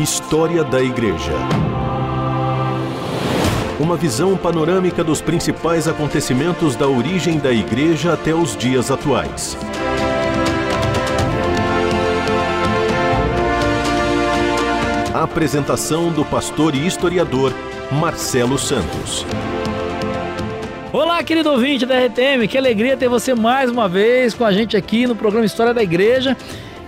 História da Igreja. Uma visão panorâmica dos principais acontecimentos da origem da Igreja até os dias atuais. A apresentação do pastor e historiador Marcelo Santos. Olá, querido ouvinte da RTM, que alegria ter você mais uma vez com a gente aqui no programa História da Igreja.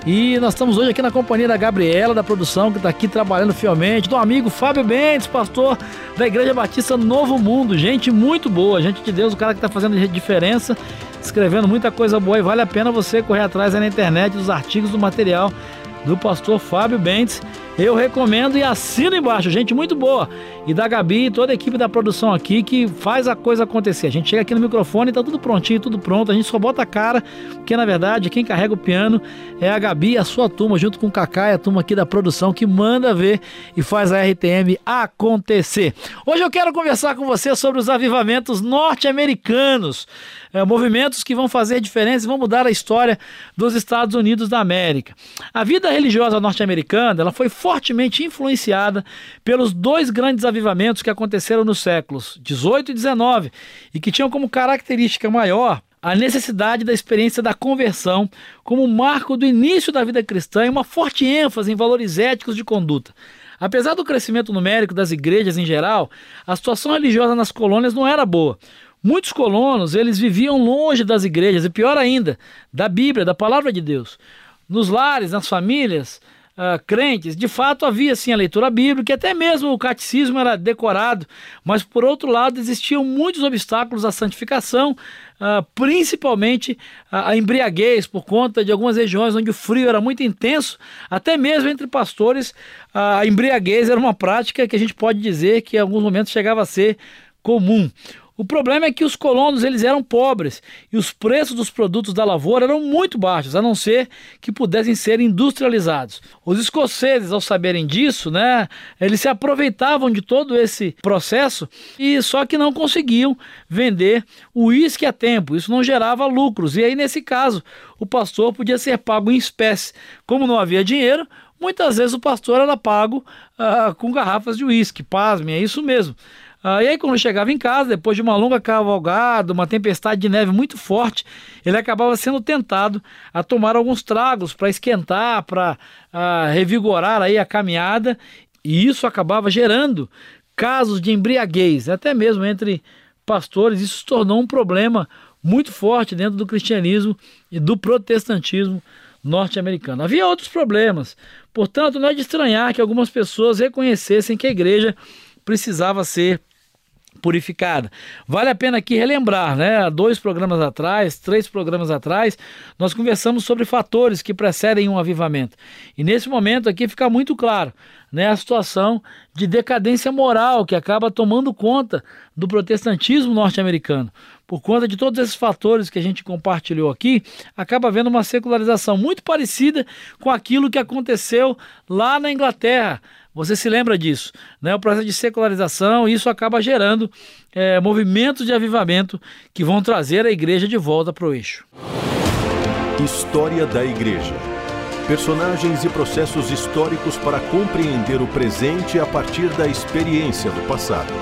E nós estamos hoje aqui na companhia da Gabriela, da produção, que está aqui trabalhando fielmente, do amigo Fábio Mendes, pastor da Igreja Batista Novo Mundo. Gente muito boa, gente de Deus, o cara que está fazendo diferença, escrevendo muita coisa boa e vale a pena você correr atrás na internet dos artigos do material do pastor Fábio Bentes. Eu recomendo e assino embaixo, gente muito boa. E da Gabi e toda a equipe da produção aqui que faz a coisa acontecer. A gente chega aqui no microfone e tá tudo prontinho, tudo pronto. A gente só bota a cara, porque na verdade quem carrega o piano é a Gabi e a sua turma, junto com o Kaká e a turma aqui da produção que manda ver e faz a RTM acontecer. Hoje eu quero conversar com você sobre os avivamentos norte-americanos. É, movimentos que vão fazer diferença e vão mudar a história dos Estados Unidos da América. A vida religiosa norte-americana ela foi fortemente influenciada pelos dois grandes avivamentos que aconteceram nos séculos 18 e 19 e que tinham como característica maior a necessidade da experiência da conversão como marco do início da vida cristã e uma forte ênfase em valores éticos de conduta. Apesar do crescimento numérico das igrejas em geral, a situação religiosa nas colônias não era boa. Muitos colonos, eles viviam longe das igrejas e pior ainda, da Bíblia, da palavra de Deus. Nos lares, nas famílias, uh, crentes, de fato havia sim a leitura bíblica, e até mesmo o catecismo era decorado, mas por outro lado existiam muitos obstáculos à santificação, uh, principalmente a, a embriaguez, por conta de algumas regiões onde o frio era muito intenso, até mesmo entre pastores, a embriaguez era uma prática que a gente pode dizer que em alguns momentos chegava a ser comum. O problema é que os colonos eles eram pobres e os preços dos produtos da lavoura eram muito baixos, a não ser que pudessem ser industrializados. Os escoceses, ao saberem disso, né, eles se aproveitavam de todo esse processo e só que não conseguiam vender o uísque a tempo. Isso não gerava lucros. E aí nesse caso, o pastor podia ser pago em espécie. Como não havia dinheiro, muitas vezes o pastor era pago uh, com garrafas de uísque. Pasme, é isso mesmo. Ah, e aí, quando chegava em casa, depois de uma longa cavalgada, uma tempestade de neve muito forte, ele acabava sendo tentado a tomar alguns tragos para esquentar, para ah, revigorar aí a caminhada, e isso acabava gerando casos de embriaguez, até mesmo entre pastores. Isso se tornou um problema muito forte dentro do cristianismo e do protestantismo norte-americano. Havia outros problemas, portanto, não é de estranhar que algumas pessoas reconhecessem que a igreja precisava ser purificada. Vale a pena aqui relembrar, né? Dois programas atrás, três programas atrás, nós conversamos sobre fatores que precedem um avivamento. E nesse momento aqui fica muito claro, né, a situação de decadência moral que acaba tomando conta do protestantismo norte-americano. Por conta de todos esses fatores que a gente compartilhou aqui, acaba havendo uma secularização muito parecida com aquilo que aconteceu lá na Inglaterra você se lembra disso, né? O processo de secularização, isso acaba gerando é, movimentos de avivamento que vão trazer a igreja de volta para o eixo. História da Igreja. Personagens e processos históricos para compreender o presente a partir da experiência do passado.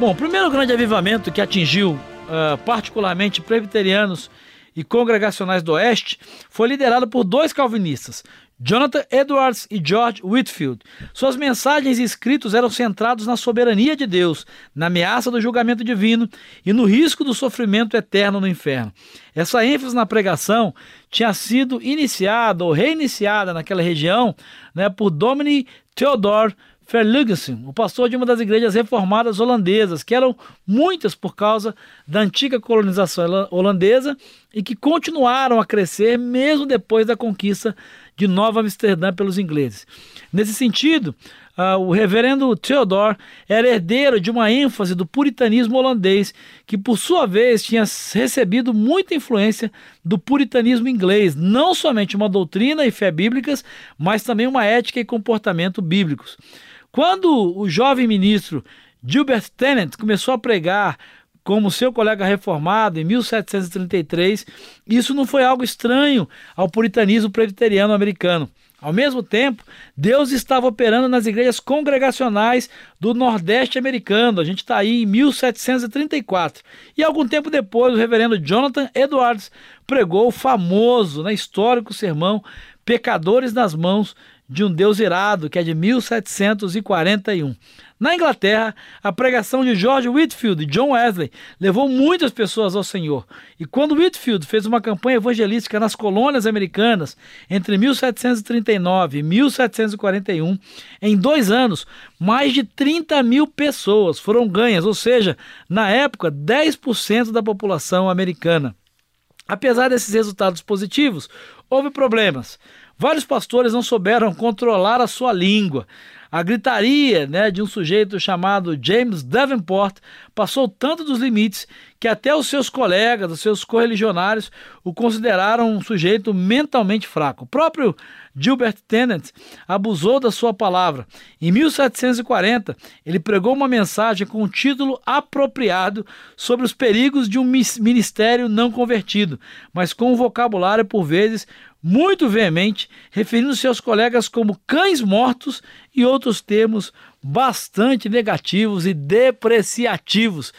Bom, o primeiro grande avivamento que atingiu uh, particularmente presbiterianos e congregacionais do Oeste foi liderado por dois calvinistas, Jonathan Edwards e George Whitfield. Suas mensagens e escritos eram centrados na soberania de Deus, na ameaça do julgamento divino e no risco do sofrimento eterno no inferno. Essa ênfase na pregação tinha sido iniciada ou reiniciada naquela região né, por Dominic Theodore Verlugensen, o pastor de uma das igrejas reformadas holandesas, que eram muitas por causa da antiga colonização holandesa e que continuaram a crescer mesmo depois da conquista de Nova Amsterdã pelos ingleses. Nesse sentido, uh, o reverendo Theodore era herdeiro de uma ênfase do puritanismo holandês, que por sua vez tinha recebido muita influência do puritanismo inglês, não somente uma doutrina e fé bíblicas, mas também uma ética e comportamento bíblicos. Quando o jovem ministro Gilbert Tennant começou a pregar como seu colega reformado em 1733, isso não foi algo estranho ao puritanismo presbiteriano americano. Ao mesmo tempo, Deus estava operando nas igrejas congregacionais do Nordeste americano. A gente está aí em 1734. E algum tempo depois, o reverendo Jonathan Edwards pregou o famoso, né, histórico sermão Pecadores nas Mãos de um Deus irado, que é de 1741. Na Inglaterra, a pregação de George Whitfield e John Wesley levou muitas pessoas ao Senhor. E quando Whitfield fez uma campanha evangelística nas colônias americanas entre 1739 e 1741, em dois anos, mais de 30 mil pessoas foram ganhas, ou seja, na época, 10% da população americana. Apesar desses resultados positivos, houve problemas. Vários pastores não souberam controlar a sua língua. A gritaria né, de um sujeito chamado James Davenport passou tanto dos limites que até os seus colegas, os seus correligionários, o consideraram um sujeito mentalmente fraco. O próprio Gilbert Tennant abusou da sua palavra. Em 1740, ele pregou uma mensagem com um título apropriado sobre os perigos de um ministério não convertido, mas com um vocabulário por vezes muito veemente, referindo seus colegas como cães mortos e outros termos bastante negativos e depreciativos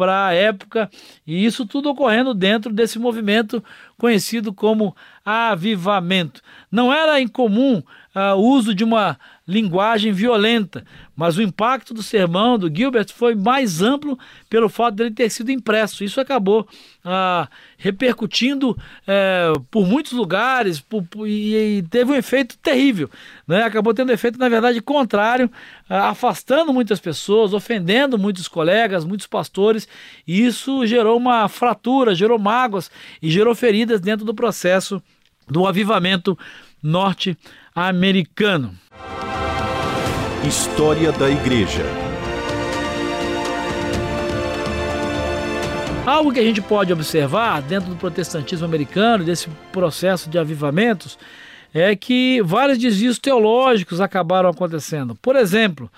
para a época, e isso tudo ocorrendo dentro desse movimento conhecido como avivamento. Não era incomum uh, o uso de uma linguagem violenta, mas o impacto do sermão do Gilbert foi mais amplo pelo fato dele ter sido impresso. Isso acabou ah, repercutindo é, por muitos lugares por, por, e, e, teve um efeito terrível. Né? Acabou tendo efeito, na verdade, contrário, ah, afastando muitas pessoas, ofendendo muitos colegas, muitos pastores, e isso gerou uma fratura, gerou mágoas e gerou feridas dentro do processo do avivamento norte-americano. História da Igreja. Algo que a gente pode observar dentro do protestantismo americano, desse processo de avivamentos, é que vários desvios teológicos acabaram acontecendo. Por exemplo,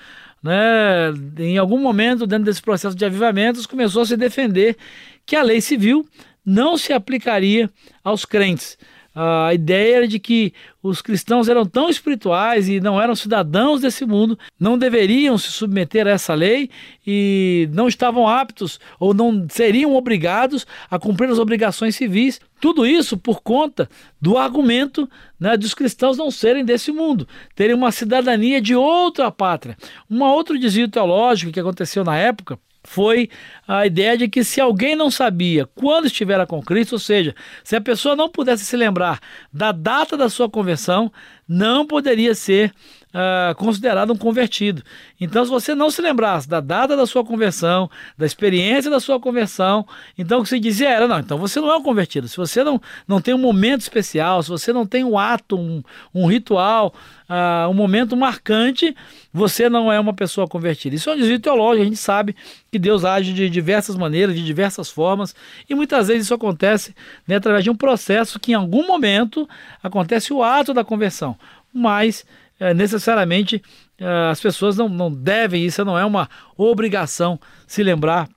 né, em algum momento dentro desse processo de avivamentos começou a se defender que a lei civil não se aplicaria aos crentes a ideia era de que os cristãos eram tão espirituais e não eram cidadãos desse mundo, não deveriam se submeter a essa lei e não estavam aptos ou não seriam obrigados a cumprir as obrigações civis. Tudo isso por conta do argumento né, dos cristãos não serem desse mundo, terem uma cidadania de outra pátria. Um outro desvio teológico que aconteceu na época foi a ideia de que se alguém não sabia quando estivera com Cristo, ou seja, se a pessoa não pudesse se lembrar da data da sua conversão, não poderia ser uh, considerado um convertido. Então, se você não se lembrasse da data da sua conversão, da experiência da sua conversão, então o que se dizia era: não, então você não é um convertido. Se você não, não tem um momento especial, se você não tem um ato, um, um ritual, uh, um momento marcante, você não é uma pessoa convertida. Isso é um desvio teológico, a gente sabe que Deus age de diversas maneiras, de diversas formas, e muitas vezes isso acontece né, através de um processo que em algum momento acontece o ato da conversão, mas é, necessariamente é, as pessoas não, não devem, isso não é uma obrigação se lembrar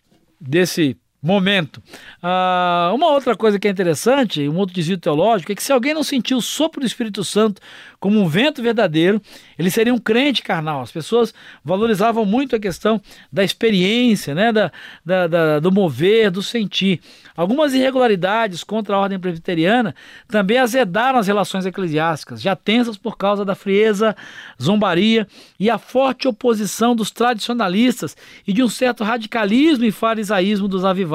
desse momento. Ah, uma outra coisa que é interessante, um outro desvio teológico, é que se alguém não sentiu o sopro do Espírito Santo como um vento verdadeiro, ele seria um crente carnal. As pessoas valorizavam muito a questão da experiência, né, da, da, da, do mover, do sentir. Algumas irregularidades contra a ordem presbiteriana também azedaram as relações eclesiásticas, já tensas por causa da frieza, zombaria e a forte oposição dos tradicionalistas e de um certo radicalismo e farisaísmo dos avivados.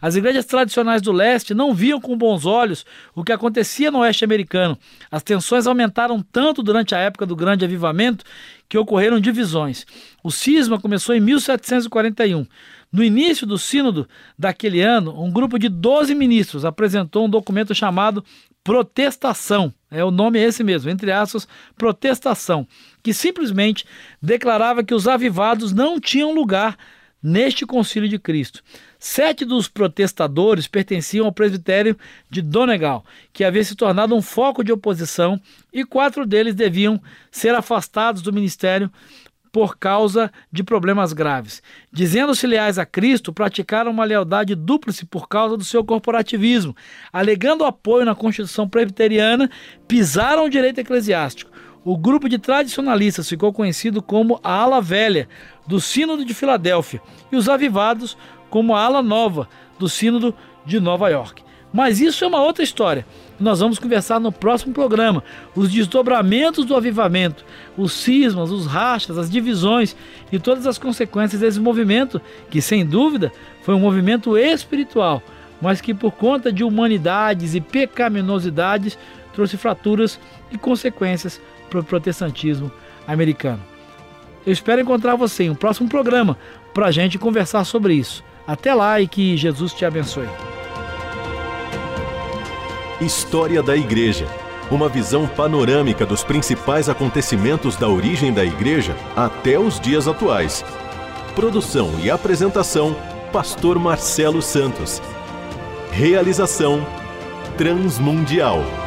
As igrejas tradicionais do leste não viam com bons olhos o que acontecia no oeste americano. As tensões aumentaram tanto durante a época do Grande Avivamento que ocorreram divisões. O cisma começou em 1741. No início do sínodo daquele ano, um grupo de 12 ministros apresentou um documento chamado Protestação. É o nome é esse mesmo, entre aspas, Protestação, que simplesmente declarava que os avivados não tinham lugar neste concílio de Cristo. Sete dos protestadores pertenciam ao presbitério de Donegal, que havia se tornado um foco de oposição, e quatro deles deviam ser afastados do ministério por causa de problemas graves. Dizendo-se leais a Cristo, praticaram uma lealdade dúplice por causa do seu corporativismo. Alegando apoio na Constituição Presbiteriana, pisaram o direito eclesiástico. O grupo de tradicionalistas ficou conhecido como a Ala Velha, do Sínodo de Filadélfia, e os avivados como a Ala Nova, do Sínodo de Nova York. Mas isso é uma outra história. Nós vamos conversar no próximo programa. Os desdobramentos do avivamento, os cismas, os rachas, as divisões e todas as consequências desse movimento, que sem dúvida foi um movimento espiritual, mas que por conta de humanidades e pecaminosidades trouxe fraturas e consequências para o protestantismo americano. Eu espero encontrar você em um próximo programa para a gente conversar sobre isso. Até lá e que Jesus te abençoe. História da Igreja. Uma visão panorâmica dos principais acontecimentos da origem da Igreja até os dias atuais. Produção e apresentação: Pastor Marcelo Santos. Realização: Transmundial.